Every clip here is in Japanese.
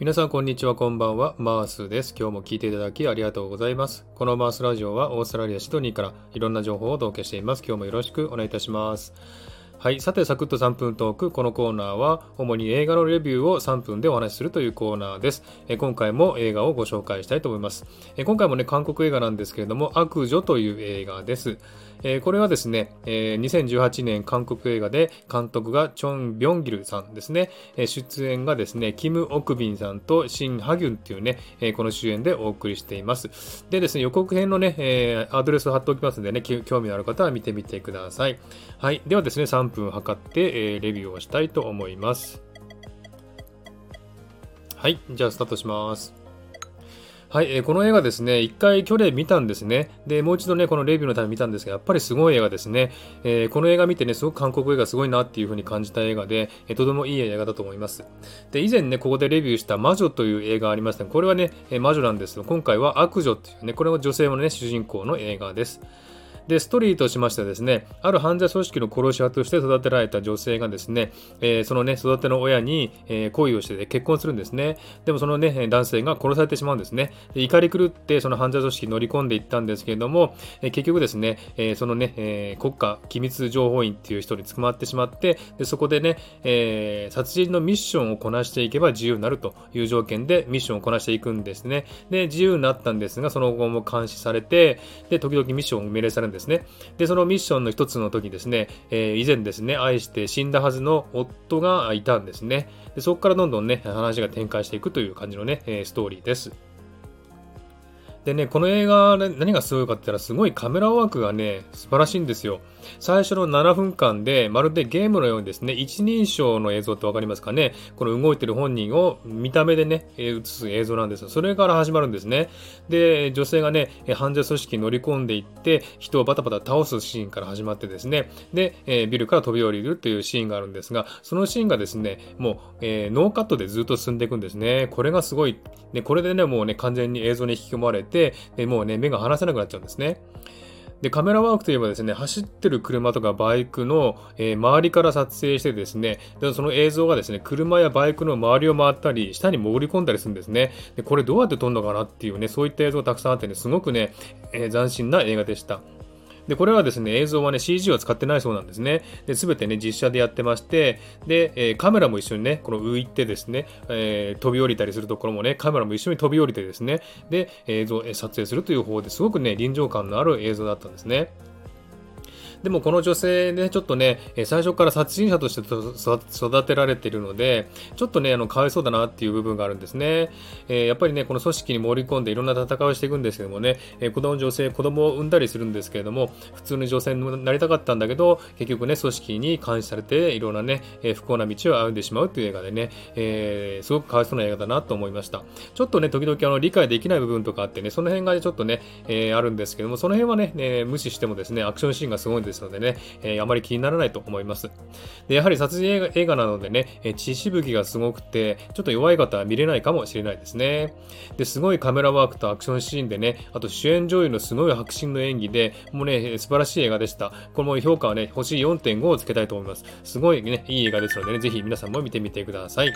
皆さんこんにちは、こんばんは。マースです。今日も聞いていただきありがとうございます。このマースラジオはオーストラリア・シドニーからいろんな情報をお届けしています。今日もよろしくお願いいたします。はい。さて、サクッと3分トーク。このコーナーは、主に映画のレビューを3分でお話しするというコーナーです。え今回も映画をご紹介したいと思います。え今回もね、韓国映画なんですけれども、悪女という映画です。えこれはですね、え2018年韓国映画で監督がチョン・ビョンギルさんですね。え出演がですね、キム・オクビンさんとシン・ハギュンっていうね、えこの主演でお送りしています。でですね、予告編のね、えアドレスを貼っておきますのでね、興味のある方は見てみてください。はい。ではですね、分測って、えレビューをしたいと思います。はい。じゃあ、スタートします。はい、えー、この映画ですね、一回去年見たんですね。で、もう一度ね、このレビューのため見たんですが、やっぱりすごい映画ですね。えー、この映画見てね、すごく韓国映画すごいなっていう風に感じた映画で、えー、とてもいい映画だと思います。で、以前ね、ここでレビューした魔女という映画がありましたこれはね、え魔女なんですけど今回は悪女っていうね、これは女性のね、主人公の映画です。で、ストーリーとしましてはですね、ある犯罪組織の殺し屋として育てられた女性がですね、えー、そのね、育ての親に、えー、恋をして、結婚するんですね。でもそのね、男性が殺されてしまうんですね。で怒り狂ってその犯罪組織に乗り込んでいったんですけれども、え、結局ですね、えそのね、え国家機密情報員っていう人に捕まってしまって、でそこでね、え殺人のミッションをこなしていけば自由になるという条件でミッションをこなしていくんですね。で、自由になったんですが、その後も監視されて、で、時々ミッションを命令されるんですですね。で、そのミッションの一つの時ですね、えー、以前ですね、愛して死んだはずの夫がいたんですね。でそこからどんどんね、話が展開していくという感じのね、ストーリーです。でね、この映画、何がすごいかって言ったら、すごいカメラワークがね、素晴らしいんですよ。最初の7分間で、まるでゲームのようにですね、一人称の映像ってわかりますかね？この動いてる本人を見た目でね、映す映像なんですよ。それから始まるんですね。で、女性がね、犯罪組織に乗り込んでいって、人をバタバタ倒すシーンから始まってですね、で、ビルから飛び降りるというシーンがあるんですが、そのシーンがですね、もう、えー、ノーカットでずっと進んでいくんですね。これがすごい、ね、これでね、もうね、完全に映像に引き込まれて、でもうね、目が離せなくなっちゃうんですね。で、カメラワークといえばですね、走ってる車とかバイクの、えー、周りから撮影してですね、でその映像がですね、車やバイクの周りを回ったり、下に潜り込んだりするんですね。で、これどうやって撮るのかなっていうね、そういった映像がたくさんあってね、すごくね、えー、斬新な映画でした。で、これはですね、映像はね、CG は使ってないそうなんですね。で、すべてね、実写でやってまして、で、えー、カメラも一緒にね、この浮いてですね、えー、飛び降りたりするところもね、カメラも一緒に飛び降りてですね、で、映像、撮影するという方ですごくね、臨場感のある映像だったんですね。でもこの女性ね、ちょっとね、最初から殺人者として育てられているので、ちょっとね、あの、かわいそうだなっていう部分があるんですね。えー、やっぱりね、この組織に盛り込んでいろんな戦いをしていくんですけどもね、えー、子供女性、子供を産んだりするんですけれども、普通の女性になりたかったんだけど、結局ね、組織に監視されて、いろんなね、えー、不幸な道を歩んでしまうという映画でね、えー、すごくかわいそうな映画だなと思いました。ちょっとね、時々あの理解できない部分とかあってね、その辺がちょっとね、えー、あるんですけども、その辺はね、ね無視してもですね、アクションシーンがすすごいですのでね、えー、あまり気にならないと思います。でやはり殺人映画映画なのでね、えー、血しぶきがすごくて、ちょっと弱い方は見れないかもしれないですね。で、すごいカメラワークとアクションシーンでね、あと主演女優のすごい迫真の演技で、もうね、素晴らしい映画でした。これも評価はね、星4.5をつけたいと思います。すごいね、いい映画ですのでね、ぜひ皆さんも見てみてください。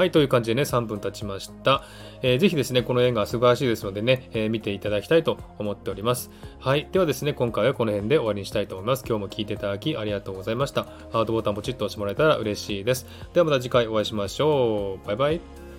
はい、という感じでね、3分経ちました。えー、ぜひですね、この映画素晴らしいですのでね、えー、見ていただきたいと思っております。はい、ではですね、今回はこの辺で終わりにしたいと思います。今日も聴いていただきありがとうございました。ハートボタンポチッと押してもらえたら嬉しいです。ではまた次回お会いしましょう。バイバイ。